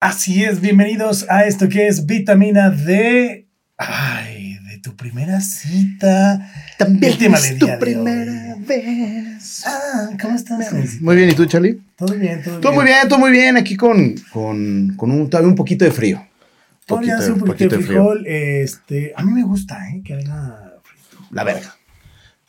Así es, bienvenidos a esto que es vitamina D. Ay, de tu primera cita. También El tema es del tu día de primera hoy. vez. Ah, ¿cómo estás? Muy bien, ¿y tú, Charlie? Todo bien, todo, Todo muy bien, todo muy bien. Aquí con, con, con un, todavía un poquito de frío. Todavía hace un poquito, de frijol. Este, a mí me gusta, ¿eh? Que frito. La verga.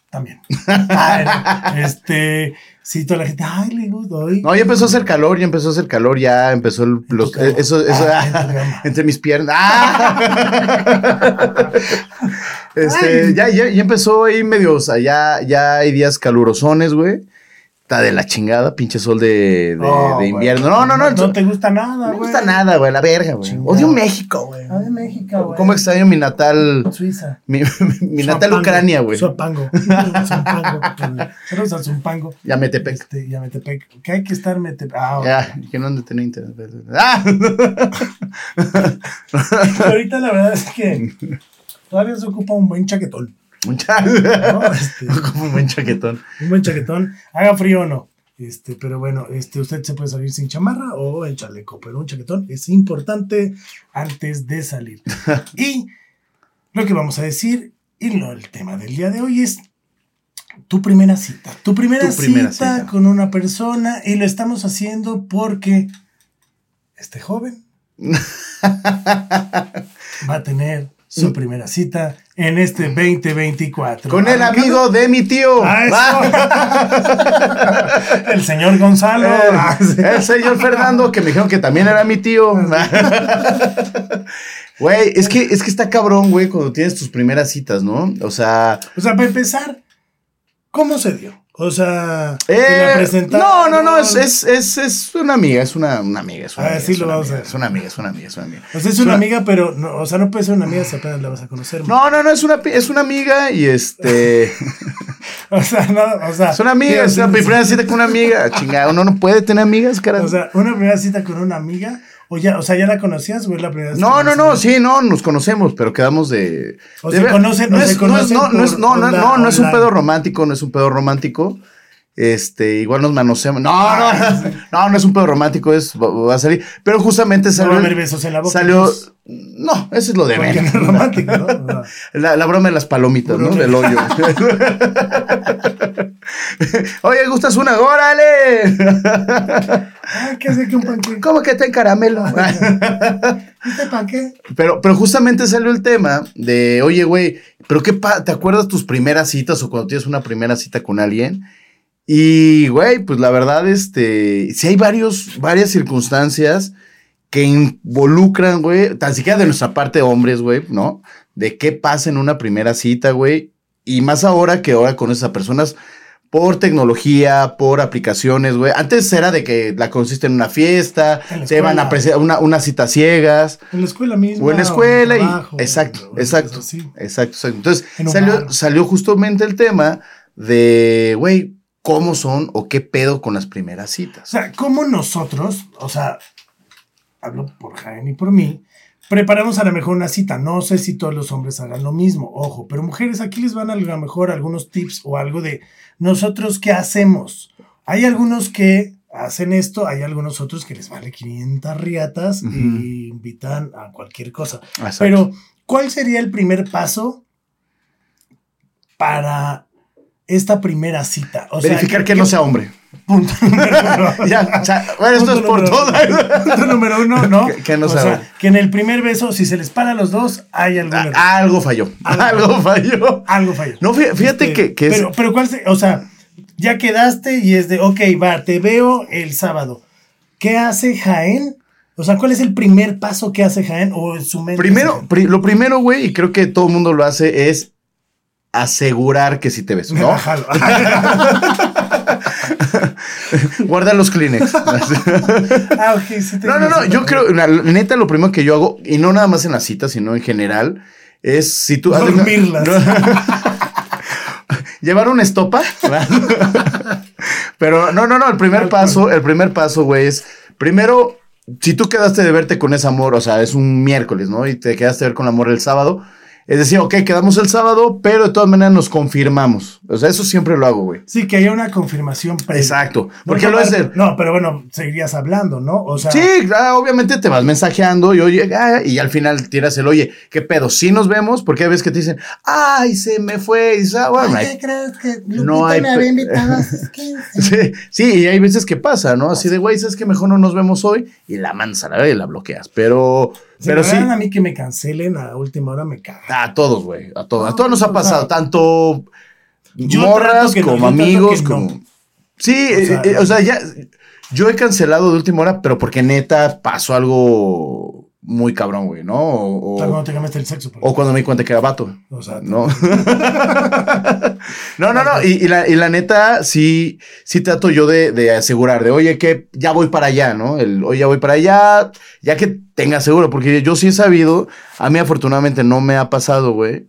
También. Ay, este, sí, toda la gente, ay, le gusta hoy. No, ya empezó a hacer calor, ya empezó a hacer calor, ya empezó el, los, eso, eso, Ah, ah, entre mis piernas. ¡Ah! este, Ay. ya, ya, ya empezó ahí medio, o sea, ya, ya hay días calurosones, güey. Está de la chingada, pinche sol de, de, No, de invierno. No, no, no. No te gusta nada, no güey. me gusta nada, güey, la verga, güey. Odio México, güey. De México, güey. ¿Cómo extraño mi natal, Suiza. mi, mi natal Ucrania, güey? Zumpango. Zumpango. Saludos a Zumpango. Ya Metepec. Este, ya Metepec. Que hay que estar Metepec. Ah, Ya, que no han de tener internet. ¡Ah! Ahorita la verdad es que todavía se ocupa un buen chaquetón. Mucha. ¿no? Este, Como un buen chaquetón. un buen chaquetón. Haga frío o no. Este, pero bueno, este, usted se puede salir sin chamarra o en chaleco, pero un chaquetón es importante antes de salir. Y lo que vamos a decir, y lo, el tema del día de hoy es tu primera cita. Tu primera, Tu primera cita, cita. con una persona y lo estamos haciendo porque este joven va a tener su primera cita en este 2024. Con el amigo de mi tío. Ah, el señor Gonzalo. El, el señor Fernando, que me dijeron que también era mi tío. Güey, es que, es que está cabrón, güey, cuando tienes tus primeras citas, ¿no? O sea, O sea, para empezar, ¿cómo se dio? O sea, eh, ¿te la presentaron? no, no, no, es, es, es, es una amiga, es una, una amiga, es una Ah, amiga. sí lo vamos a ver. Es una amiga, es una amiga, es una amiga. O sea, es una amiga, pero, no, o sea, no puede ser una amiga si apenas la vas a conocer. No, no, no, es una, es una amiga y este. O sea, no, o sea. Es una amiga, es una primera cita con una amiga. Chingada, uno no puede tener amigas, cara. O sea, una primera cita con una amiga, o ya, o sea, ya la conocías o es la primera vez No, no, no, sí, no, nos conocemos, pero quedamos de. O de se ver- conocen- no o es, se no es- conocen no, no por no, no, onda no, no es un pedo romántico, no es un pedo romántico. Este, igual nos manoseamos. No, no, no, no, no es un pedo romántico, es, va, a salir. Pero justamente No salió. a haber besos en la boca. salió. entonces, No, eso es lo de no menos. romántico, ¿no? La, la broma de las palomitas, ¿no? Del hoyo. Oye, ¿gustas una? ¡Órale! Ay, ¿qué hace que un panque? ¿Cómo que está en caramelo? ¿Este panque? Pero, pero justamente salió el tema de, oye, güey, pero qué pa- ¿te acuerdas tus primeras citas o cuando tienes una primera cita con alguien? Y, güey, pues la verdad, este, sí hay varios, varias circunstancias que involucran, güey, tan siquiera de nuestra parte hombres, güey, ¿no? De qué pasa en una primera cita, güey. Y más ahora que ahora con esas personas por tecnología, por aplicaciones, güey. Antes era de que la consiste en una fiesta, En se van a una, unas citas ciegas. En la escuela misma. O en la escuela en y- trabajo, exacto, exacto. Exacto, exacto. Entonces En salió, salió justamente el tema de, güey, cómo son o qué pedo con las primeras O citas. sea, como nosotros, o sea, hablo por Jaén y por mí, preparamos a lo mejor una cita. No sé si todos los hombres hagan lo mismo, ojo, pero mujeres, aquí les van a lo mejor algunos tips o algo de nosotros qué hacemos. Hay algunos que hacen esto, hay algunos otros que les vale 500 riatas Ujú. y invitan a cualquier cosa. Exacto. Pero, ¿cuál sería el primer paso para esta primera cita? O sea, Verificar ¿qué- que no qué- sea hombre. Punto número uno. ya, o sea, bueno, esto es por todo. Punto número uno, ¿no? Que- que no o sea- sea, que en el primer beso, si se les para a los dos, hay algún error. Ah, Algo falló. Algo. Algo falló. Algo falló. No, fí- fíjate Este, que, que es. Pero, pero ¿cuál se- O sea, ya quedaste y es de, ok, va, te veo el sábado. ¿Qué hace Jaén? O sea, ¿cuál es el primer paso que hace Jaén o su mente? Primero, pri- lo primero, güey, y creo que todo el mundo lo hace, es asegurar que sí te ves? ¿no? Guarda los Kleenex. ah, ok, sí te No, no, no, yo creo, la, la neta, lo primero que yo hago, y no nada más en las citas, sino en general, es si tú... Dormirlas. Llevar una estopa. Pero no, no, no, el primer paso, el primer paso, güey, es primero, si tú quedaste de verte con ese amor, o sea, es un miércoles, ¿no? Y te quedaste de ver con el amor el sábado, Es decir, ok, quedamos el sábado, pero de todas maneras nos confirmamos. O sea, eso siempre lo hago, güey. Sí, que haya una confirmación previa. Exacto. Porque No, lo es no, de... No, pero bueno, seguirías hablando, ¿no? O sea, Sí, claro, obviamente te vas mensajeando y oye, ah, y al final tiras el oye, ¿qué pedo? Sí nos vemos, porque hay veces que te dicen, ay, se me fue, y ah, bueno, Ay, hay- ¿qué crees que No Lupita hay me había invitado a sus 15? Sí, sí, y hay veces que pasa, ¿no? Así de, güey, sabes que mejor no nos vemos hoy y la mandas a la y la bloqueas. Pero, Si pero me sí, hablan a mí que me cancelen a última hora me caga. a todos, güey, a todos. A todos nos ha pasado, sea, tanto yo morras no, como amigos, que no. como. Sí, O sea, eh, eh, o sea, ya. Yo he cancelado de última hora, pero porque neta pasó algo muy cabrón, güey, ¿no? O, O o- cuando te cambiaste el sexo. o cuando me di cuenta que era vato. O sea, No. no, no, no. Y, y la, y la neta, sí, sí trato yo de, de asegurar, de oye, que ya voy para allá, ¿no? El oye, ya voy para allá, ya que tenga seguro, porque yo sí he sabido, a mí afortunadamente no me ha pasado, güey.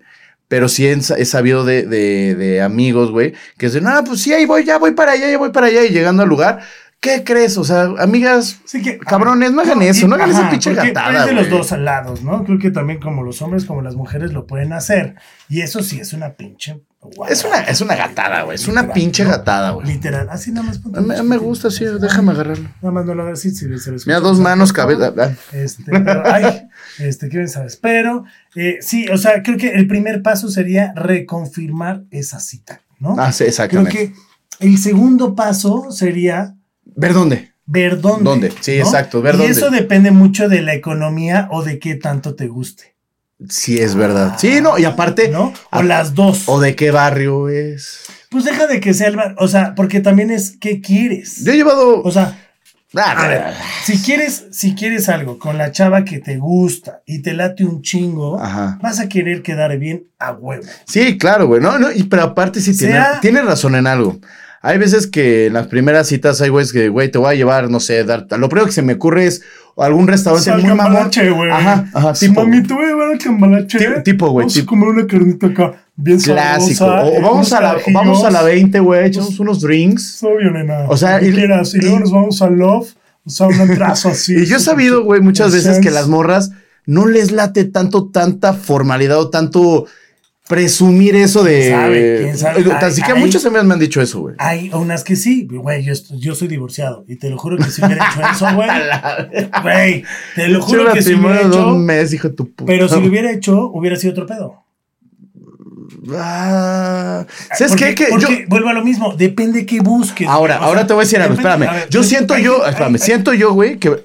Pero sí he, he sabido de, de, de amigos, güey, que dicen, ah, pues sí, ahí voy, ya voy para allá, ya voy para allá. Y llegando al lugar, ¿qué crees? O sea, amigas, Sí que, Cabrones, no hagan eso, no hagan esa pinche gatada, Es de los dos lados, ¿no? Creo que también como los hombres como las mujeres lo pueden hacer. Y eso sí es una pinche. es una, es una gatada, güey. Es una pinche ¿no? gatada, güey. Literal. Así nada más. ponte Me, me gusta, sí, déjame agarrarlo. Nada más no lo hagas así. Si se les Mira, dos manos, cabeza. ah. Este, pero, ay, este, ¿qué bien sabes? Pero, eh, sí, o sea, creo que el primer paso sería reconfirmar esa cita, ¿no? Ah, sí, creo exactamente. que el segundo paso sería ¿Ver dónde? ver dónde. ¿Dónde? Sí, ¿no? exacto, ver y dónde. eso depende mucho de la economía o de qué tanto te guste, Sí, es verdad. Sí, no, y aparte, ¿no? O Ah, las dos. ¿o de qué barrio es? Pues deja de que sea el bar, o sea, porque también es qué quieres. Yo he llevado. O sea, Ah, a ver, si quieres, si quieres algo con la chava que te gusta y te late un chingo, Ajá. vas a querer quedar bien a huevo. Sí, claro, güey. No, no, y, pero aparte sí tiene, Sea- tiene razón en algo. Hay veces que en las primeras citas hay güeyes que, güey, te voy a llevar, no sé, dar, lo primero que se me ocurre es algún restaurante Al muy mamón. güey. Ajá, ajá, tipo, mami, te voy a llevar al cambalache. Tipo- güey, Vamos tipo- a comer una carnita acá, bien Clásico. sabrosa, O, eh, vamos, a la, carajillos. vamos a la 20, güey, echamos unos drinks. Obvio, nena. O sea, que y- quieras. Y, y- luego nos vamos a Love, o sea, un trazo así. Y yo he sabido, güey, muchas veces que sense. las morras no les late tanto, tanta formalidad o tanto presumir eso de. ¿Quién sabe? ¿Quién sabe? Tan siquiera muchas amigas me han dicho eso, güey. Hay unas que sí, güey, yo, yo soy divorciado y te lo juro que si hubiera hecho eso, güey, güey, te lo juro Yo que si hubiera hecho, un mes, hijo de tu puta. pero si lo hubiera hecho, hubiera sido otro pedo. Ah, ¿Sabes porque, qué? Que yo- vuelvo a lo mismo, depende qué busques. Ahora, ahora sea, te voy a decir algo, espérame. ver, yo siento hay- yo, espérame, siento yo, güey, que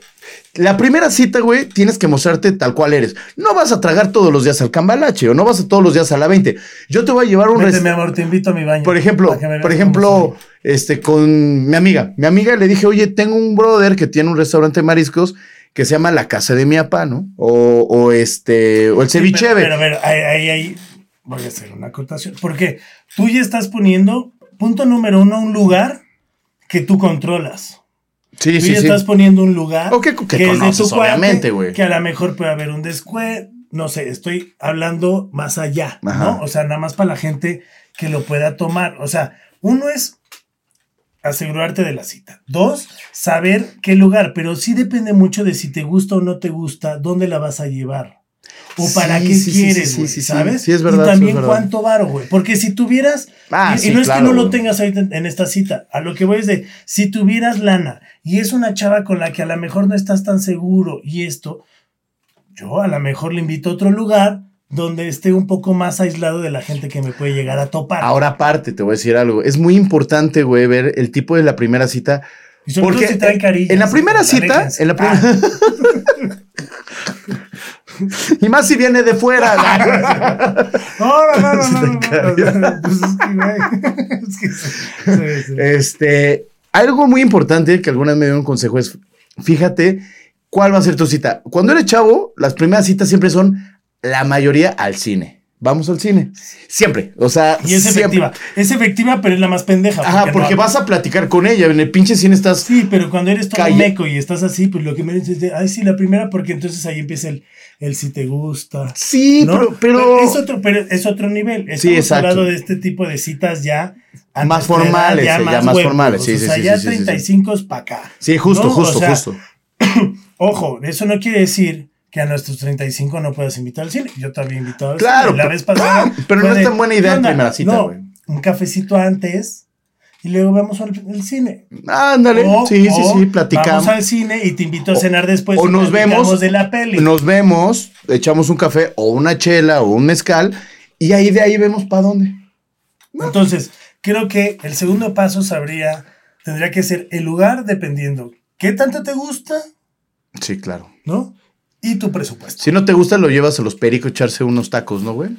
la primera cita, güey, tienes que mostrarte tal cual eres. No vas a tragar todos los días al cambalache o no vas a todos los días a la 20. Yo te voy a llevar un Vete, mi amor, te invito a mi baño. Por ejemplo, por ejemplo, este, con mi amiga. Mi amiga le dije, oye, tengo un brother que tiene un restaurante de mariscos que se llama La Casa de mi papá, ¿no? O, o este, o el soy. ceviche. Pero, pero, pero, ahí, ahí, ahí voy a hacer una acotación. Porque tú ya estás poniendo, punto número uno, un lugar que tú controlas. Sí, Tú sí, ya sí. estás poniendo un lugar O que- que es de tu obviamente, güey. Que a lo mejor puede haber un descuento. No sé, estoy hablando más allá, Ajá. ¿no? O sea, nada más para la gente que lo pueda tomar. O sea, uno es asegurarte de la cita. Dos, saber qué lugar, pero sí depende mucho de si te gusta o no te gusta, dónde la vas a llevar. O para qué sí, quieres, sí, güey, sí, sí. ¿sabes? Sí, es verdad, Y es también cuánto varo, güey. Porque si tuvieras, Ah, y, y no es claro, que no lo tengas ahorita en, en esta cita, a lo que voy es de, si tuvieras lana y es una chava con la que a lo mejor no estás tan seguro y esto, yo a lo mejor le invito a otro lugar donde esté un poco más aislado de la gente que me puede llegar a topar. Ahora aparte, te voy a decir algo. Es muy importante, güey, ver el tipo de la primera cita. y sobre porque todo si traen carillas, en la primera cita, en la primera... Ah, y más si viene de fuera. no, no, no, no, no, no, no, pues es que, es que sí, sí. Este, algo muy importante que algunas me dieron un consejo es, fíjate cuál va a ser tu cita. Cuando eres chavo, las primeras citas siempre son la mayoría al cine. Vamos al cine. Siempre. O sea, Y es siempre. efectiva. Es efectiva, pero es la más pendeja. Ajá, porque no- vas a platicar con ella. En el pinche cine estás. Sí, pero cuando eres todo Calle- meco y estás así, pues lo que me dices es ay, sí, la primera, porque entonces ahí empieza el, el si te gusta. Sí, ¿no? pero. pero es, otro, pero es otro nivel. Estamos Sí, exacto. hablando de este tipo de citas ya. A Más formales, ya más huevos, formales, sí, o sí, sea, sí, ya sí, sí, sí. 35 es para acá. Sí, justo, ¿no? justo, O sea, justo. Ojo, eso no quiere decir que a nuestros 35 no puedas invitar al cine. Yo había invitado al Claro, cine. La vez pasada. pero no es tan buena idea ¿qué en primera cita, No, güey. Un cafecito antes y luego vamos al el cine. Ándale. O- sí, sí, sí, platicamos. Vamos al cine y te invito a cenar después. o y nos vemos, de la peli. Nos vemos, echamos un café o una chela o un mezcal y ahí de ahí vemos para dónde. Entonces, creo que el segundo paso sabría, tendría que ser el lugar dependiendo qué tanto te gusta, Sí, claro. ¿no? Y tu presupuesto. Si no te gusta, lo llevas a los pericos echarse unos tacos, ¿no, güey?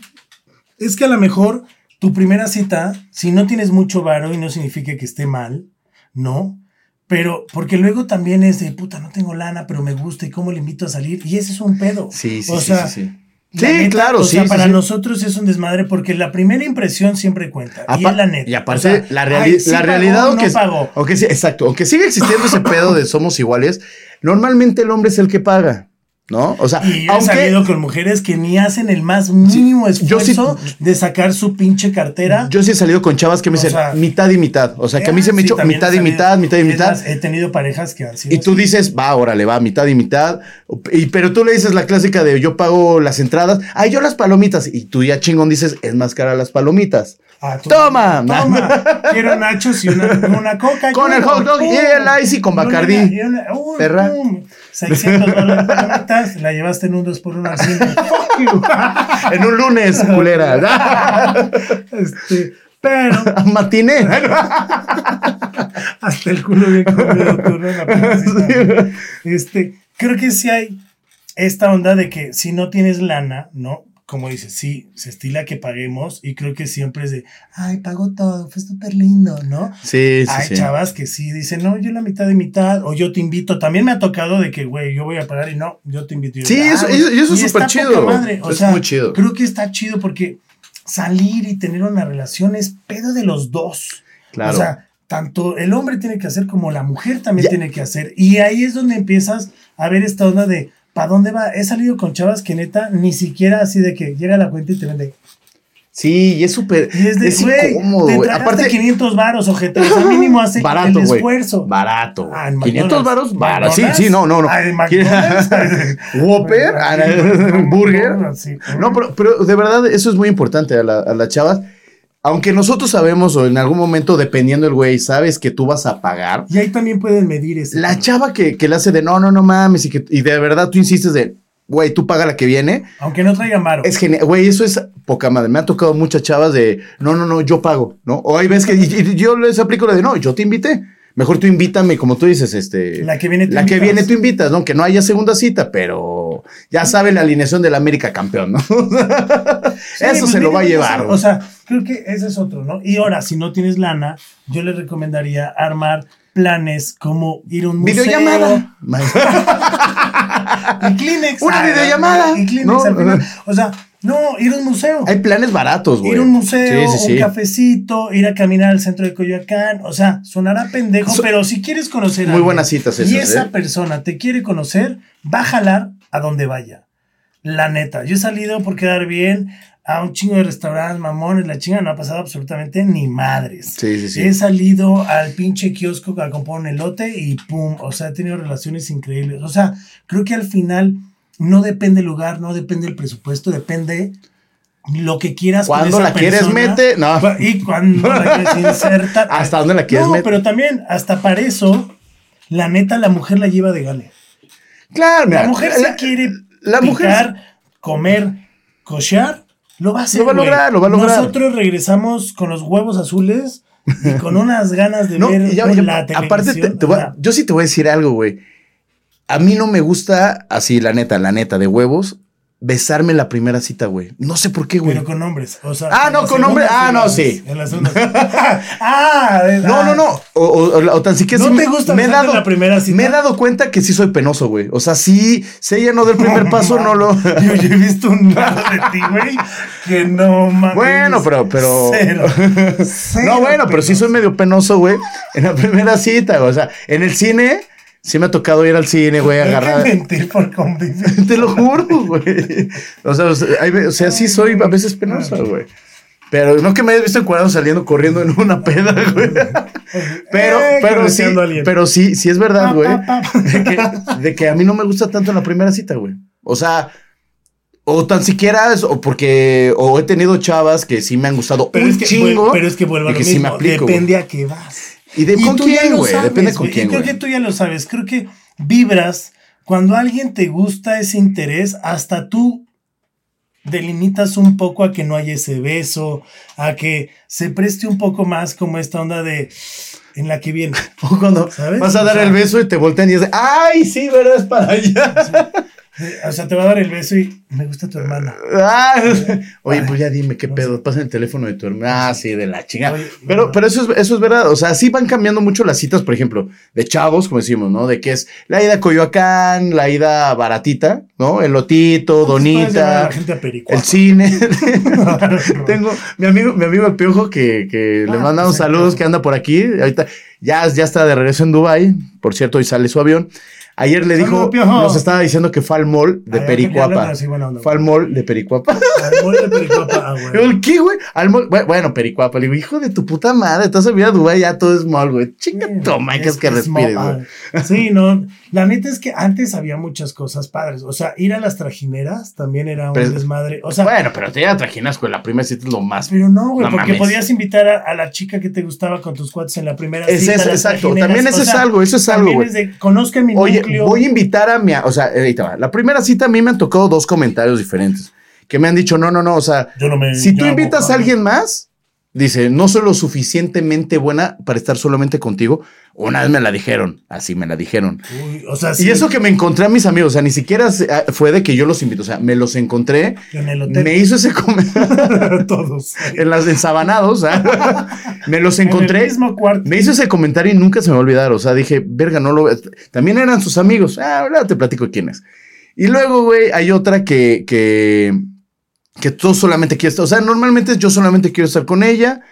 Es que a lo mejor tu primera cita, si no tienes mucho varo y no significa que esté mal, ¿no? Pero porque luego también es de puta, no tengo lana, pero me gusta y cómo le invito a salir. Y ese es un pedo. Sí, sí, o sí, sea, sí, sí. Sí, neta, claro, o sí, sea, sí, para sí. nosotros es un desmadre porque la primera impresión siempre cuenta. y Apa- es la neta. Y aparte, O sea, la, ay, reali- sí la pagó, realidad, no aunque, pagó. aunque sí, exacto, aunque sigue existiendo ese pedo de somos iguales, normalmente el hombre es el que paga, ¿no? O sea, Y yo he aunque salido con mujeres que ni hacen el más mínimo sí- esfuerzo de sacar su pinche cartera. yo sí he salido con chavas que me dicen sea, mitad y mitad, o sea, que a mí se me Sí, echó también mitad y mitad, mitad y mitad. he tenido parejas que han sido Y tú así. dices, va, órale, va, mitad y mitad. Y, pero tú le dices la clásica de yo pago las entradas, ay, yo las palomitas. Y tú ya chingón dices, es más cara las palomitas. Ah, Toma. Toma. Quiero nachos y una, una coca. Con el hot dog y el con Y una- Bacardí. y una- uy, Perra. pum. 600 dólares palomitas, la llevaste en un 2 por 1 al cine. Fuck you. En un lunes, culera. Este, pero Matiné. hasta el culo bien comido tú, ¿no? En la publicidad. Este, creo que sí hay esta onda de que si no tienes lana, ¿no? Como dices, sí, se estila que paguemos y creo que siempre es de, ay, pago todo, fue súper lindo, ¿no? Sí, sí, Hay sí. chavas que sí dicen, no, yo la mitad de mitad, o yo te invito. También me ha tocado de que, güey, yo voy a pagar y no, yo te invito. Yo, Sí, "Ah, eso- güey". eso- eso es súper chido. O Es sea, muy chido. Creo que está chido porque salir y tener una relación es pedo de los dos. Claro. O sea, tanto el hombre tiene que hacer como la mujer también Ya. tiene que hacer. Y ahí es donde empiezas a ver esta onda de, ¿para dónde va? He salido con chavas que neta, ni siquiera así de que llega la cuenta y te vende. sí, y es súper. Es de, Es güey, incómodo, Aparte, 500 varos, ojete. O sea, mínimo hace barato, el esfuerzo. Barato. Ah, en 500 McDonald's. varos, barato. Sí, sí, no, no, no. McDonald's. Whopper, burger. Sí. No, pero, pero de verdad eso es muy importante a, la- a las chavas. Aunque nosotros sabemos o en algún momento, dependiendo del güey, sabes que tú vas a pagar. Y ahí también pueden medir ese. La chava que, que le hace de no, no, no mames y, que, y de verdad tú insistes de, güey, tú paga la que viene. Aunque no traigan varo. Es genial, güey, eso es poca madre. Me han tocado muchas chavas de, no, no, no, yo pago, ¿no? O hay veces que y- y yo les aplico lo de, no, yo te invité. Mejor tú invítame, como tú dices, este. La que viene tú La que invitas. viene tú invitas, ¿no? Que no haya segunda cita, pero ya sabe la alineación del América campeón, ¿no? Sí, Eso pues se lo va a llevar. O sea, creo que ese es otro, ¿no? Y ahora, si no tienes lana, yo les recomendaría armar planes como ir a un museo. Videollamada. Y Kleenex. Una Ah, videollamada. Y Kleenex No, al final. no. O sea, no, ir a un museo. Hay planes baratos, güey. Ir a un museo, Sí, sí, un cafecito, ir a caminar al centro de Coyoacán. O sea, sonará pendejo, So- pero si quieres conocer a Muy buenas citas y esas, esa ¿eh? persona te quiere conocer, va a jalar a donde vaya. La neta. Yo he salido por quedar bien a un chingo de restaurantes, mamones, la chinga no ha pasado absolutamente ni madres. Sí, sí, sí. He salido al pinche kiosco a comprar un elote y pum, o sea, he tenido relaciones increíbles. O sea, creo que al final no depende el lugar, no depende el presupuesto, depende lo que quieras. Cuando la quieres, mete. No. Y cuando la quieres insertar. ¿Hasta dónde la quieres No, meter? pero también, hasta para eso, la neta, la mujer la lleva de gane. Claro, mira, La mujer la- si quiere la mujer- comer, cochear, lo va a hacer. Lo va a lograr, lo va a lograr. Nosotros regresamos con los huevos azules y con unas ganas de No, ver y ya- ya- la aparte, te- televisión. te voy yo sí te voy a decir algo, güey. A mí no me gusta, así, la neta, la neta, de huevos, besarme la primera cita, güey. No sé por qué, güey. pero con hombres. O sea, Ah, en no, con hombres. Ah, no, sí. En la segunda. ah, No, no, no. O, o- o tan siquiera ¿No sí te me- gusta me he besarte dado, la primera cita? Me he dado cuenta que sí soy penoso, güey. O sea, sí, si ella no da el primer paso, no lo. Yo, yo he visto un lado de ti, güey, que no mames. Bueno, pero- pero- Cero. No, bueno, pero sí soy medio penoso, güey. En la primera cita, o sea, en el cine, sí me ha tocado ir al cine, güey, agarrar. mentir por convivir. Te lo juro, güey. O sea, o sea, hay ve- o sea, sí soy a veces penosa, güey. Pero no que me hayas visto encuadrado saliendo corriendo en una peda, güey. Pero, Eh, pero sí, pero sí, sí es verdad, güey. De que, de que a mí no me gusta tanto en la primera cita, güey. O sea, o tan siquiera, es- o porque, o he tenido chavas que sí me han gustado Pero un es, que, chingo. pero es que vuelvo a lo que sí me mismo. aplico, Depende a qué vas. ¿Y de con quién, güey? Depende con quién, Y creo que tú ya lo sabes. Creo que vibras cuando a alguien te gusta ese interés, hasta tú delimitas un poco a que no haya ese beso, a que se preste un poco más como esta onda de en la que viene. O cuando ¿Sabes? vas a O dar sea- el beso y te voltean y dices, ¡ay, sí, verdad, es para allá! O sea, te va a dar el beso y me gusta tu hermana. Ah, Oye, pues ya dime qué pedo, pasa el teléfono de tu hermana. Ah, sí, de la chingada. Pero, pero eso es, eso es verdad. O sea, sí van cambiando mucho las citas, por ejemplo, de chavos, como decimos, ¿no? De que es la ida a Coyoacán, la ida baratita, ¿no? El lotito, donita, la gente a el cine. Tengo mi amigo, mi amigo el Piojo, que, que le Ah, mandamos pues, saludos, que anda por aquí. Ahorita ya, ya está de regreso en Dubai. Por cierto, hoy sale su avión. Ayer le dijo, Piojo. nos estaba diciendo que fue al mall de Ay, Pericuapa. así. Fue al mall de Pericuapa. Al mall de Pericuapa, ah, güey. ¿El qué, güey? Al mall- bu- Bueno, Pericuapa. Le digo, hijo de tu puta madre, estás a Dubái, ya todo es mall, güey. Chinga, Sí, toma, que es que respires, güey. ah, Sí, no. La neta es que antes había muchas cosas padres. O sea, ir a las trajineras también era un Pero- desmadre. O sea, Bueno, pero te ya trajinas con la primera cita es lo más. pero no, güey, No porque mames. podías invitar a, a la chica que te gustaba con tus cuates en la primera Es cita. a exacto. trajineras. También eso O es algo, eso es algo, güey. conozca mi Oye, núcleo. voy a invitar a mi. O sea. La primera cita a mí me han tocado dos comentarios diferentes. Que me han dicho, no, no, no. O sea, Yo no me si tú invitas a alguien más, dice, no soy lo suficientemente buena para estar solamente contigo. Una vez me la dijeron, así me la dijeron. Uy, o sea, Y eso que me encontré a mis amigos, o sea, ni siquiera ah, fue de que yo los invito, o sea, me los encontré, en el hotel. me hizo ese comentario Todos. en las ensabanados, sea, me los En el encontré, mismo cuarto. me hizo ese comentario y nunca se me va a olvidar, o sea, dije, verga, no lo También eran sus amigos, ah, ahora te platico quién es. Y luego, güey, hay otra que, que, que tú solamente quieres, o sea, normalmente yo solamente quiero estar con ella,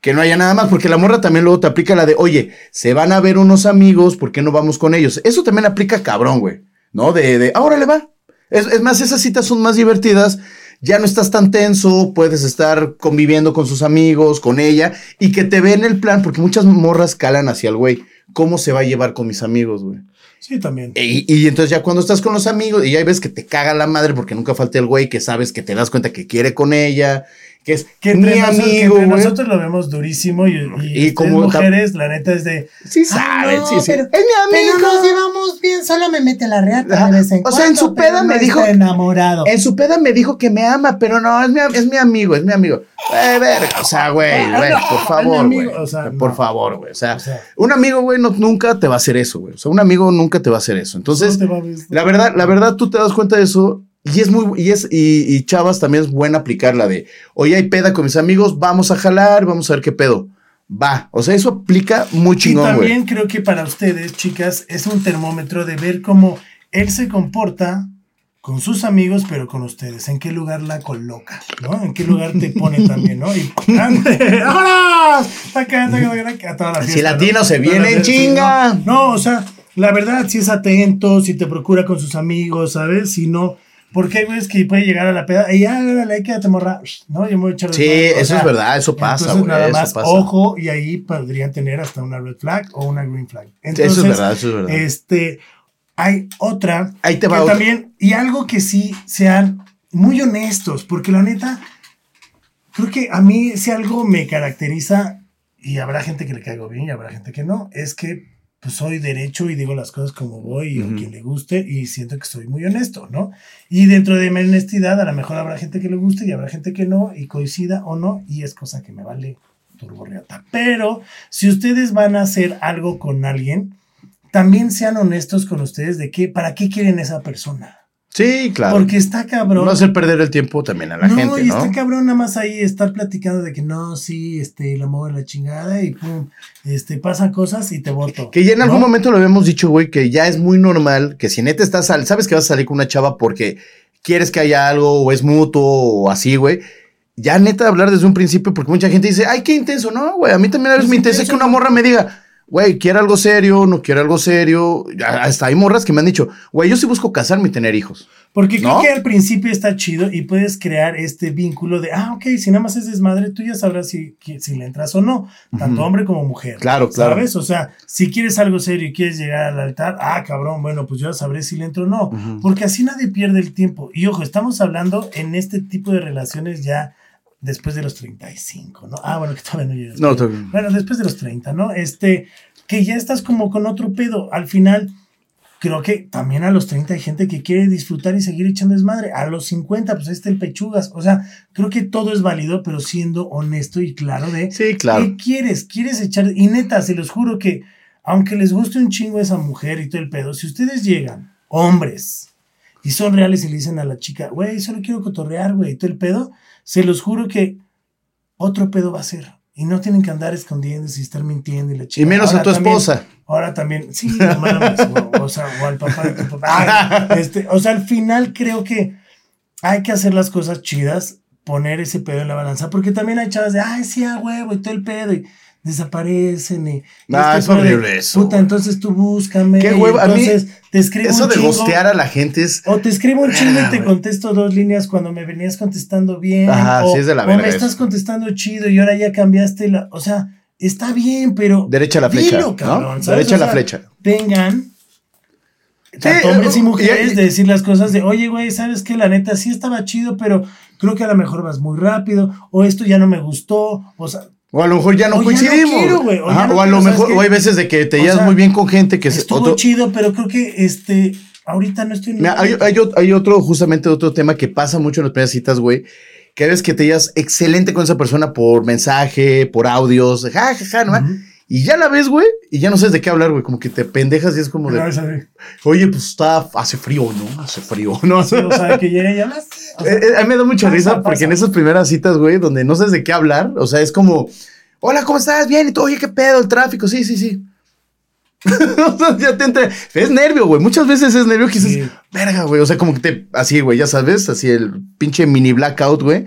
que no haya nada más, porque la morra también luego te aplica la de, oye, se van a ver unos amigos, ¿por qué no vamos con ellos? Eso también aplica cabrón, güey, ¿no? De, de, ahora le va. Es, es más, esas citas son más divertidas, ya no estás tan tenso, puedes estar conviviendo con sus amigos, con ella, y que te ven el plan, porque muchas morras calan hacia el güey, ¿cómo se va a llevar con mis amigos, güey? Sí, también. Y, y entonces ya cuando estás con los amigos y ya ves que te caga la madre porque nunca falta el güey que sabes que te das cuenta que quiere con ella, que es Que entre, mi nosotros, que amigo, entre güey. nosotros lo vemos durísimo y, y, como mujeres, la neta es de... Sí saben, no, sí, sí. pero- es mi Pero amigo. nos llevamos bien, solo me mete la reata Ajá. de vez en O sea, en su pero peda no me dijo- enamorado. En su peda me dijo que me ama, pero no, es mi, es mi amigo, es mi amigo. Eh, verga, o sea, güey, güey, no, por favor, güey. amigo, o sea, por no. favor, güey. O sea, O sea, un amigo, güey, no, nunca te va a hacer eso, güey. O sea, un amigo nunca te va a hacer eso. Entonces, ¿cómo te va a ver? La verdad, la verdad, tú te das cuenta de eso. Y es muy, y es, y, y chavas también es buena aplicar la de, oye, hay peda con mis amigos, vamos a jalar, vamos a ver qué pedo. Va. O sea, eso aplica muy Y chingón, güey. también creo que para ustedes, chicas, es un termómetro de ver cómo él se comporta con sus amigos, pero con ustedes. ¿En qué lugar la coloca? ¿No? ¿En qué lugar te pone también, no? Y. ¡Vámonos! A toda la Si fiesta, latino ¿no? se viene chinga. No, No, o sea, la verdad, si es atento, si te procura con sus amigos, ¿sabes? Si no... Porque hay güeyes que puede llegar a la peda y ya, órale, quédate morra, ¿no? Yo me voy a echar Sí, desmadre. O eso sea, es verdad, eso pasa, entonces, güey. nada Eso más, pasa. ojo, y ahí podrían tener hasta una red flag o una green flag. Entonces, eso es verdad, eso es verdad. Este, hay otra Ahí te va que otra. también, y algo que sí sean muy honestos, porque la neta, creo que a mí si algo me caracteriza, y habrá gente que le caigo bien y habrá gente que no, es que pues soy derecho y digo las cosas como voy y a quien le guste y siento que soy muy honesto, ¿no? Y dentro de mi honestidad a lo mejor habrá gente que le guste y habrá gente que no y coincida o no y es cosa que me vale turborreata. Pero si ustedes van a hacer algo con alguien, también sean honestos con ustedes de qué, para qué quieren esa persona. Sí, claro. Porque está cabrón. No hacer perder el tiempo también a la no, gente, y ¿no? está cabrón nada más ahí estar platicando de que no, sí, este, el amor, la chingada, y pum, este, pasan cosas y te voto. Que ya en algún momento lo habíamos dicho, güey, que ya es muy normal que si neta estás, sal- sabes que vas a salir con una chava porque quieres que haya algo o es mutuo o así, güey. Ya neta hablar desde un principio porque mucha gente dice, ay, qué intenso, no, güey. A mí también a veces Es me interesa intenso, que una morra me diga, güey, quiere algo serio, no quiere algo serio. Hasta hay morras que me han dicho, güey, yo sí busco casarme y tener hijos. Porque creo que al principio está chido y puedes crear este vínculo de, ah, ok, si nada más es desmadre, tú ya sabrás si, si le entras o no, tanto hombre como mujer. Claro, claro. ¿Sabes? O sea, si quieres algo serio y quieres llegar al altar, ah, cabrón, bueno, pues yo ya sabré si le entro o no. Porque así nadie pierde el tiempo. Y ojo, estamos hablando en este tipo de relaciones ya después de los 35, ¿no? Ah, bueno, que todavía no llegas. No, todavía no. Bueno, después de los 30, ¿no? Este, que ya estás como con otro pedo. Al final, creo que también a los 30 hay gente que quiere disfrutar y seguir echando desmadre. A los 50, pues está el pechugas. O sea, creo que todo es válido, pero siendo honesto y claro de Sí, claro. ¿Qué quieres? ¿Quieres echar? Y neta, se los juro que, aunque les guste un chingo esa mujer y todo el pedo, si ustedes llegan, hombres, y son reales y le dicen a la chica, güey, solo quiero cotorrear, güey, y todo el pedo, se los juro que otro pedo va a ser. Y no tienen que andar escondiéndose y estar mintiendo y la chica. Y menos a tu también- esposa. Ahora también, sí, no mames, o, o sea, o al papá de tu papá. Ay, este, o sea, al final creo que hay que hacer las cosas chidas, poner ese pedo en la balanza, porque también hay chavas de, ay, sí, a huevo, y todo el pedo, y desaparecen, y. y Ah, es de, horrible eso, Puta, entonces tú búscame. Qué y hueva, a mí, te escribo Eso un de gostear a la gente es. O te escribo un chingo Ah, y te güey. contesto dos líneas cuando me venías contestando bien. Ajá, o, sí es de la o verga me estás contestando chido y ahora ya cambiaste la. O sea, está bien, pero. Derecha a la flecha. Dilo, ¿no? Derecha a O la sea, flecha. Tengan. Tanto eh, hombres y y- mujeres y- de decir las cosas de, oye, güey, ¿sabes qué? La neta sí estaba chido, pero creo que a lo mejor vas muy rápido, o esto ya no me gustó, o sea, O a lo mejor ya no O ya no coincidimos. quiero, o ya Ajá, no o a lo quiero, ¿sabes mejor, o hay veces de que te llevas sea, muy bien con gente que estuvo otro- chido, pero creo que este, ahorita no estoy Mira, hay, hay hay otro, justamente otro tema que pasa mucho en las primeras citas, güey. Que ves que te llevas excelente con esa persona por mensaje, por audios, ja, ja, ja, ¿no? Y ya la ves, güey, y ya no sabes de qué hablar, güey. Como que te pendejas y es como Pero de, oye, pues está, hace frío, ¿no? Hace frío, ¿no? Sí, o sea, que llegue y hablaste. O sea, Eh, eh, a mí me da mucha pasa, risa pasa. porque en esas primeras citas, güey, donde no sabes de qué hablar, o sea, es como, hola, ¿cómo estás? Bien, y tú, oye, ¿qué pedo? El tráfico, sí, sí, sí. o sea, ya te entra, es nervio, güey, muchas veces es nervio que dices, Sí. verga, güey, o sea, como que te, así, güey, ya sabes, así el pinche mini blackout, güey,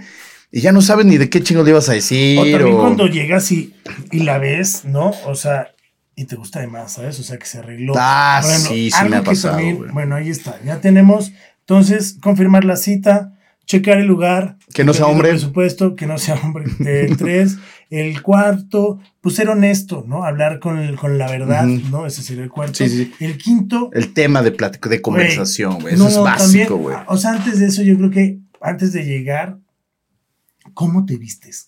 y ya no sabes ni de qué chingo le ibas a decir. O también o- cuando llegas y, y la ves, ¿no? O sea, y te gusta de más, ¿sabes? O sea, que se arregló. Ah, Por ejemplo, sí, sí algo me ha pasado, también-. Bueno, ahí está. Ya tenemos, entonces, confirmar la cita, checar el lugar. Que no sea hombre. del presupuesto, que no sea hombre. El tres, el cuarto, pues ser honesto, ¿no? Hablar con, el- con la verdad. ¿no? Ese sería el cuarto. Sí, sí. El quinto, El tema de de conversación, güey, eso no, es básico, güey. O sea, antes de eso, yo creo que antes de llegar, ¿cómo te vistes?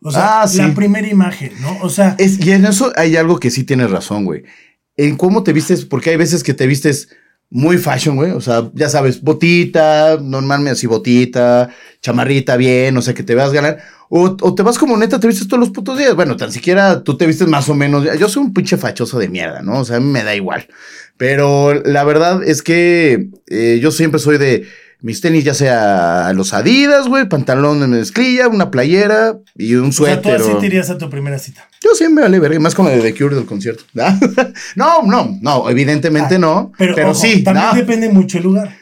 O sea, Ah, sí. la primera imagen, ¿no? O sea, Es, y en eso hay algo que sí tienes razón, güey. En cómo te vistes, porque hay veces que te vistes muy fashion, güey. O sea, ya sabes, botita, normalmente así botita, chamarrita bien, o sea, que te veas. O, o te vas como neta, te vistes todos los putos días. Bueno, tan siquiera tú te vistes más o menos. Yo soy un pinche fachoso de mierda, ¿no? O sea, a mí me da igual. Pero la verdad es que eh, yo siempre soy de mis tenis, ya sea los Adidas, güey, pantalón de mezclilla, una playera y un o sea, tú suéter. así te irías a tu primera cita. yo sí me vale verga, más con la de The Cure del concierto. no, no, no, evidentemente Ah, no, pero, Pero, ojo, sí, también no. depende mucho el lugar.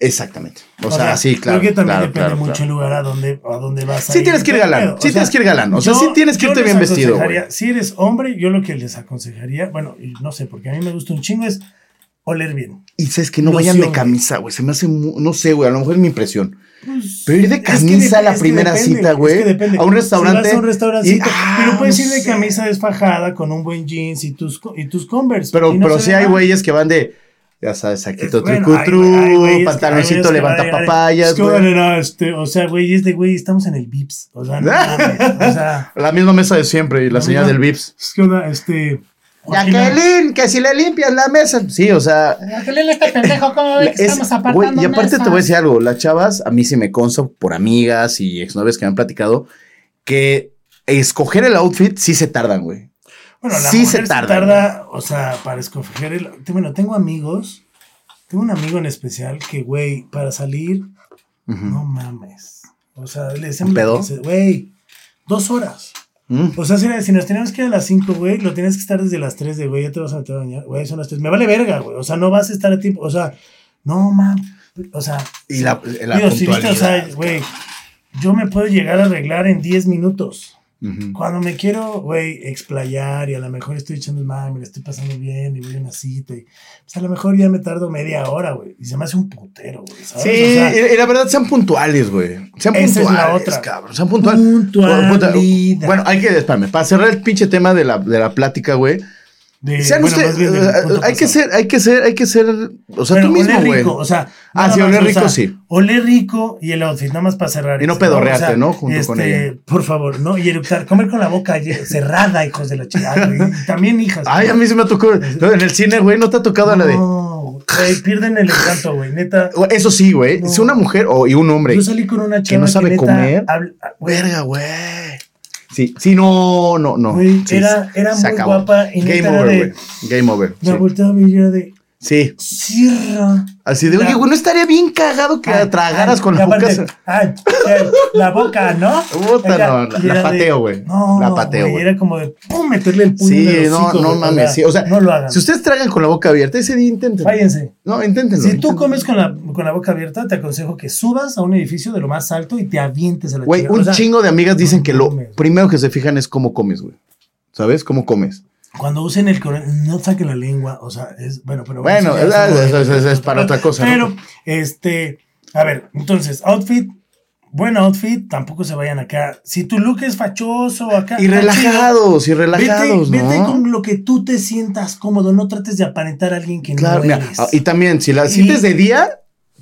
Exactamente. O, sea, sí, creo claro. que también claro, depende claro, mucho claro. el lugar a donde, a donde vas a Sí ir. tienes que ir galán, sí sea, tienes que ir galán, o sea, yo- sí tienes que irte bien vestido, Si eres hombre, yo lo que les aconsejaría, bueno, no sé, porque a mí me gusta un chingo, es oler bien. Y sabes que no vayan de camisa, güey. Se me hace, no sé, güey, a lo mejor es mi impresión. Pues, Pero ir de camisa a la primera depende, cita, es que güey, a un restaurante Si a un restaurancito, y- ah, pero puedes no ir de sé. camisa desfajada con un buen jeans y tus, y tus Converse. Pero, no pero sí hay güeyes que van de, ya sabes, tu bueno, trucutru, pantaloncito levanta papayas, Es que, güey. no, este, o sea, güey, es de güey, estamos en el Vips. O sea, no o sea, La misma mesa de siempre y la La señal misma- del Vips. es que este. Jacqueline, que si le limpias la mesa. Sí, o sea, Aquel este pendejo, ¿cómo ve que Es- estamos apartando y aparte te voy a decir algo, las chavas, a mí sí me consta por amigas y exnovias que me han platicado, que escoger el outfit sí se tardan, güey. Bueno, la sí mujer se tarda, o sea, para escoger el. Bueno, tengo amigos. Tengo un amigo en especial que, güey, para salir, no mames. O sea, le decimos. ¿Un pedo? Güey, dos horas. Mm. O sea, si, si nos teníamos que ir a las 5, güey, lo tienes que estar desde las 3 de, güey, ya te vas a meter a bañar. Güey, son las 3. Me vale verga, güey. O sea, no vas a estar a tiempo. O sea, no, mames. O sea. Y la, la digo, si viste, o sea, güey, yo me puedo llegar a arreglar en 10 minutos. Cuando me quiero, güey, explayar y a lo mejor estoy echando el mame, me la estoy pasando bien y voy a una cita y pues a lo mejor ya me tardo media hora, güey. Y se me hace un putero, güey. Sí, O sea, y, la verdad, sean puntuales, güey. Sean Esa es la puntuales, otra. cabrón. Sean puntuales. Puntualidad. Bueno, hay que, espérame, para cerrar el pinche tema de la, de la plática, güey. De- Sean bueno, ustedes- más bien del eh, hay que ser, hay que ser, hay que ser, o sea, tú mismo, güey. rico, o sea. Ah, sí, más, oler o rico, sea, sí. Oler rico y el outfit, nada más para cerrar. Y no pedorrearte, O sea, ¿no? Junto con este, ella. Por favor, ¿no? Y eructar, comer con la boca cerrada, hijos de la chica. Y también hijas. Ay, a mí se me tocó. no, En el cine, güey, ¿no te ha tocado la de. No, güey, pierden el encanto, güey. Neta. Eso sí, güey. No. Si una mujer o y un hombre. Yo salí con una chava no sabe neta comer. habla- güey, Verga, güey. Sí, sí, no, no, no. Güey, Sí, era- era muy acabó. guapa y Game over, de- güey. Game over. Me Sí. volteaba y yo era de. Sí. Cierra. Así de, oye, güey, no estaría bien cagado que Ay, tragaras ay, con la boca. ay, ay, la boca, ¿no? Puta, no, la- pateo, güey. No, La pateo, güey. Era como de pum, meterle el puño. Sí, no, hocico, no mames, sí. O sea, no lo hagan. Si ustedes tragan con la boca abierta, ese día inténtenlo. Fállense. No, inténtenlo. Si tú comes con la, con la boca abierta, te aconsejo que subas a un edificio de lo más alto y te avientes a la Güey, un O sea, chingo de amigas dicen no que lo primero que se fijan es cómo comes, güey. ¿Sabes? ¿Cómo comes? Cuando usen el coro- no saquen la lengua, o sea, es bueno, pero Bueno, eso es para otra cosa, ¿no? Pero, este, a ver, entonces, outfit, buen outfit, tampoco se vayan acá. Si tu look es fachoso acá. Y relajados, y relajados, vete, vete ¿no? con lo que tú te sientas cómodo, no trates de aparentar a alguien que Claro, no mira, eres. ah, y también, si la Y- sientes de día,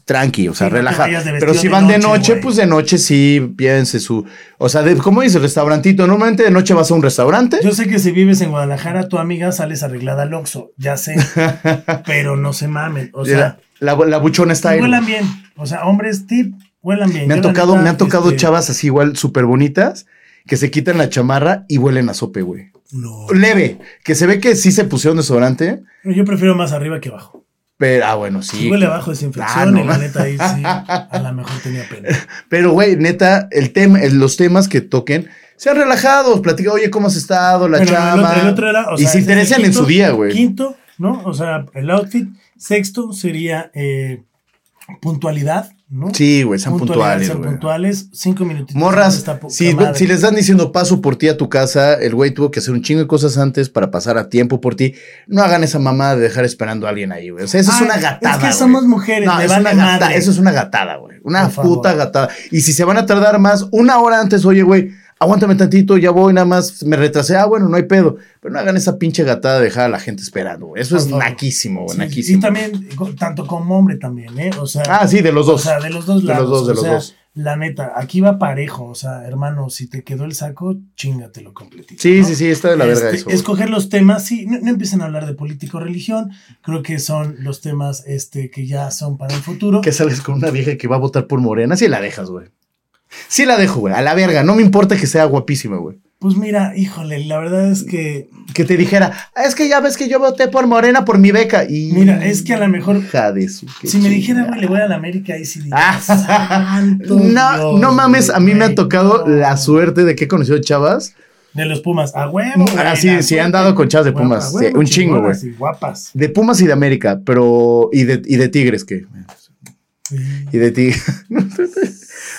tranqui, o sea, Sí, Pero si van de noche, pues de noche sí piense su. O sea, de, ¿cómo dice? Restaurantito. Normalmente de noche vas a un restaurante. Yo sé que si vives en Guadalajara, tu amiga sales arreglada al Oxxo, ya sé, pero no se mamen, o sea, la, la, la buchona está huelan bien, o sea, hombres tip, huelan bien. Me han Yo, tocado, neta, me han tocado este, chavas así igual súper bonitas que se quitan la chamarra y huelen a sope, güey. No, Leve, que se ve que sí se pusieron desodorante, yo prefiero más arriba que abajo. Pero, ah, bueno, sí. huele abajo es infección Ah, no. y la neta ahí sí, a lo mejor tenía pena. Pero, güey, neta, el tema, los temas que toquen, sean relajados, platica, oye, ¿cómo has estado? La el chama. otro- el otro era, o y se interesan en su día, güey. Quinto, ¿no? O sea, el outfit. Sexto sería eh, puntualidad, ¿no? Sí, güey, sean puntuales, sean puntuales, cinco minutitos. Morras, si, madre. si les están diciendo paso por ti a tu casa, el güey tuvo que hacer un chingo de cosas antes para pasar a tiempo por ti. No hagan esa mamada de dejar esperando a alguien ahí, güey. O sea, eso es Ay, una gatada. Es que güey. somos mujeres, No, me es vale una gata- eso es una gatada, güey. Una Por favor. puta gatada. Y si se van a tardar más, una hora antes, oye, güey, aguántame tantito, ya voy, nada más me retrasé. Ah, bueno, no hay pedo. Pero no hagan esa pinche gatada de dejar a la gente esperando. Eso Por es favor. naquísimo, Sí, naquísimo. Y también, tanto como hombre también, ¿eh? O sea, Ah, sí, de los o dos. sea, de los dos De los dos, de o sea, dos. La neta, aquí va parejo. O sea, hermano, si te quedó el saco, chingatelo completito. sí, ¿no? sí, sí, está de la verga Este, eso. güey. escoger los temas, sí, no, no empiecen a hablar de político o religión, creo que son los temas este, que ya son para el futuro. que sales con una vieja que va a votar por Morena, sí la dejas, güey. Sí la dejo, güey. A la verga. No me importa que sea guapísima, güey. Pues mira, híjole, la verdad es que, Que te dijera, "Ah, es que ya ves que yo voté por Morena por mi beca. Y. mira, es que a lo mejor, Hija de su. si me dijera, le voy a la América, ahí sí diría, Ah. No, Dios, no mames, a mí me ha tocado no. la suerte de que he conocido chavas. De los Pumas, a huevo. güey, Ah, sí, sí, han dado con chavas de Pumas, sí, un chingo, güey. guapas. De Pumas y de América, pero. Y de, y de Tigres, que. Sí. Y de Tigres.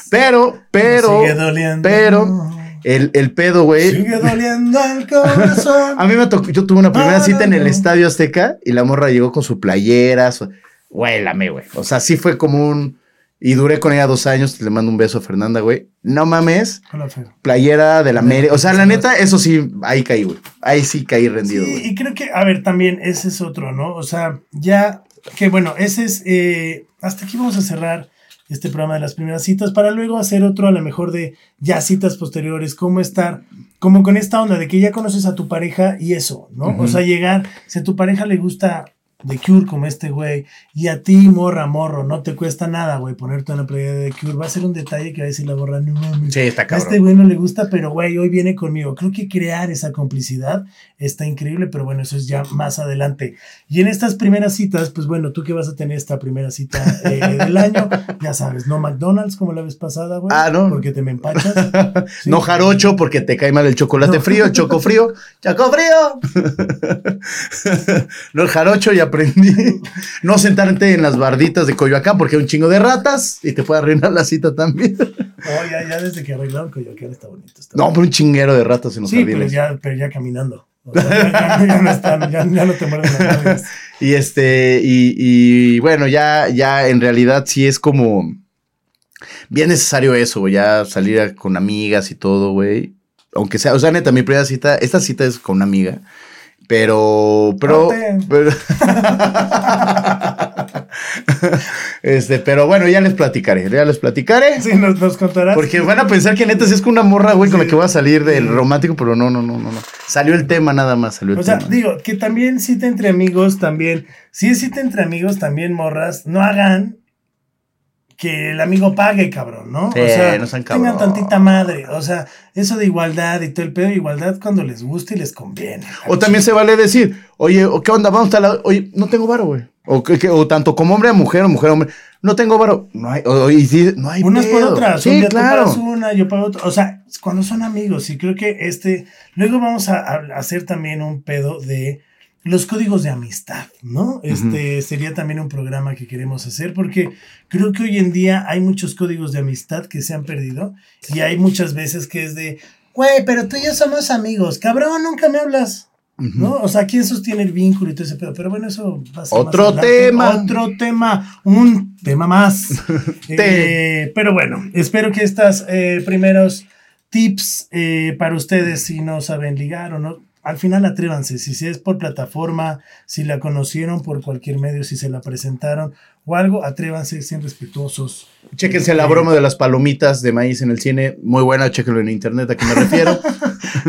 pero, pero. Sigue doliendo. pero- El, el pedo, güey. Sigue doliendo el corazón. A mí me tocó, yo tuve una primera cita en el. Estadio Azteca y la morra llegó con su playera, su- güey, la amé, güey. O sea, sí fue como un, y duré con ella dos años, le mando un beso a Fernanda, güey. No mames, Hola, playera de la América, o sea, la neta, eso sí, ahí caí, güey. Ahí sí caí rendido, Sí, güey. y creo que, a ver, también ese es otro, ¿no? O sea, ya que bueno, ese es, eh, hasta aquí vamos a cerrar este programa de las primeras citas para luego hacer otro a lo mejor de ya citas posteriores, cómo estar, como con esta onda de que ya conoces a tu pareja y eso, ¿no? O sea, llegar, si a tu pareja le gusta de Cure como este güey y a ti, morra, morro, no te cuesta nada, güey, ponerte una playera de Cure, va a ser un detalle que va a decir la borra, no mames. Sí, está A cabrón. este güey no le gusta, pero güey, hoy viene conmigo. Creo que crear esa complicidad está increíble, pero bueno, eso es ya más adelante. Y en estas primeras citas, pues bueno, tú que vas a tener esta primera cita eh, del año, ya sabes, no McDonald's como la vez pasada, güey. Ah, no. Porque te me empachas. Sí. No jarocho porque te cae mal el chocolate No. frío, el choco frío, choco frío. no el jarocho ya aprendí. No sentarte en las barditas de Coyoacán porque hay un chingo de ratas y te puede arruinar la cita también. No, ya, ya desde que arreglaron Coyoacán está bonito. está No, bonito. pero un chinguero de ratas en los Sí, pero ya, pero ya caminando. O sea, ya, no están, ya, no te muerden las. Y este, y, y bueno, ya, ya en realidad sí es como bien necesario eso, güey, ya salir con amigas y todo, güey. Aunque sea, o sea, neta, mi primera cita, esta cita es con una amiga, pero, pero, este, pero bueno, ya les platicaré, ya les platicaré. Sí, nos, nos contarás. Porque van a pensar que neta sí es con una morra, güey, con la que voy a salir del romántico, pero no, no, no, no, no. Salió el tema nada más, salió el O sea, tema. digo, que también cita entre amigos, también, si es cita entre amigos, también morras, no hagan que el amigo pague, cabrón, ¿no? Sí, o sea, no sean tengan tantita madre, o sea, eso de igualdad y todo el pedo, igualdad cuando les gusta y les conviene. O también se vale decir, oye, ¿o ¿qué onda? Vamos a la... Oye, no tengo varo, güey. O, que- que- o tanto como hombre a mujer o mujer a hombre. No tengo varo. No hay... O, y sí, no hay Unas por pedo. otras, Sí, un día claro. tú pagas una, yo pago otra, o sea, cuando son amigos, y creo que este, luego vamos a, a hacer también un pedo de los códigos de amistad, ¿no? Este sería también un programa que queremos hacer porque creo que hoy en día hay muchos códigos de amistad que se han perdido y hay muchas veces que es de, güey, pero tú y yo somos amigos, cabrón, nunca me hablas. ¿No? O sea, ¿quién sostiene el vínculo y todo ese pedo? Pero bueno, eso va a ser Otro más tema. Otro tema. Un tema más. Eh, pero bueno, espero que estos primeros tips eh, para ustedes, si no saben ligar o no, al final atrévanse. Si es por plataforma, si la conocieron por cualquier medio, si se la presentaron o algo, atrévanse, sean respetuosos. Chéquense la Eh, broma de las palomitas de maíz en el cine. Muy buena, chéquenlo en internet, a qué me refiero.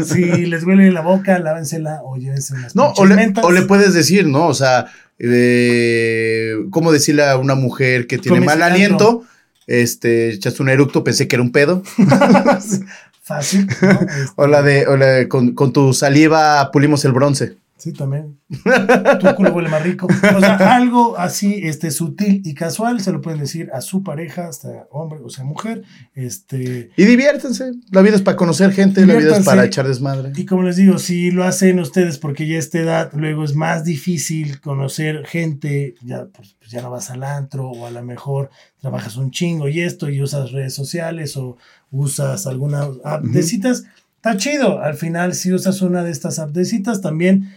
Si les huele la boca, lávensela o llévense unas no, o le, o le puedes decir, ¿no? O sea, eh, ¿cómo decirle a una mujer que tiene mal aliento? Este, echaste un eructo, pensé que era un pedo. Fácil. ¿no? Este, O la de, o la de con, con tu saliva pulimos el bronce. Sí, también. Tu culo huele más rico. O sea, algo así, este, sutil y casual, se lo pueden decir a su pareja, hasta hombre o sea mujer. Este, Y diviértanse. La vida es para conocer gente, la vida es para echar desmadre. y como les digo, si lo hacen ustedes porque ya a esta edad, luego es más difícil conocer gente, ya, pues, pues ya no vas al antro, o a lo mejor trabajas un chingo y esto, y usas redes sociales, o usas alguna app de Ujú. citas, está chido. Al final, si usas una de estas app de citas, también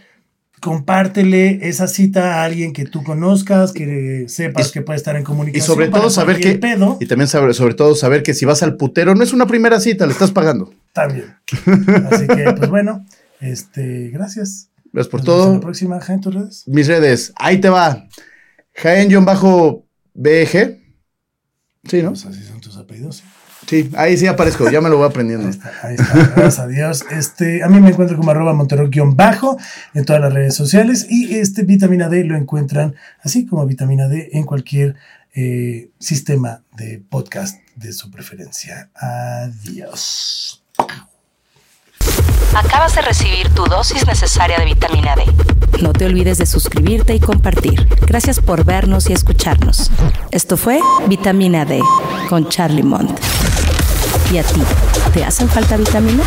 compártele esa cita a alguien que tú conozcas, que sepas Y- que puede estar en comunicación. sobre para todo saber que- pedo, Y también sobre todo saber que si vas al putero no es una primera cita, le estás pagando. también. Así que, pues bueno, este, gracias. Gracias por Nos vemos todo. La próxima, Jaén, tus redes. Mis redes, ahí te va. Jaén-BG. Sí, ¿no? Pues así son tus apellidos. Sí, ahí sí aparezco, ya me lo voy Ahí aprendiendo. está, ahí está. Gracias a Dios. Este, a mí me encuentro como arroba montero-bajo en todas las redes sociales y este vitamina D lo encuentran así como vitamina D en cualquier eh, sistema de podcast de su preferencia. Adiós. Acabas de recibir tu dosis necesaria de vitamina D. No te olvides de suscribirte y compartir. Gracias por vernos y escucharnos. Esto fue Vitamina D con Charlie Mont. ¿Y a ti? ¿Te hacen falta vitaminas?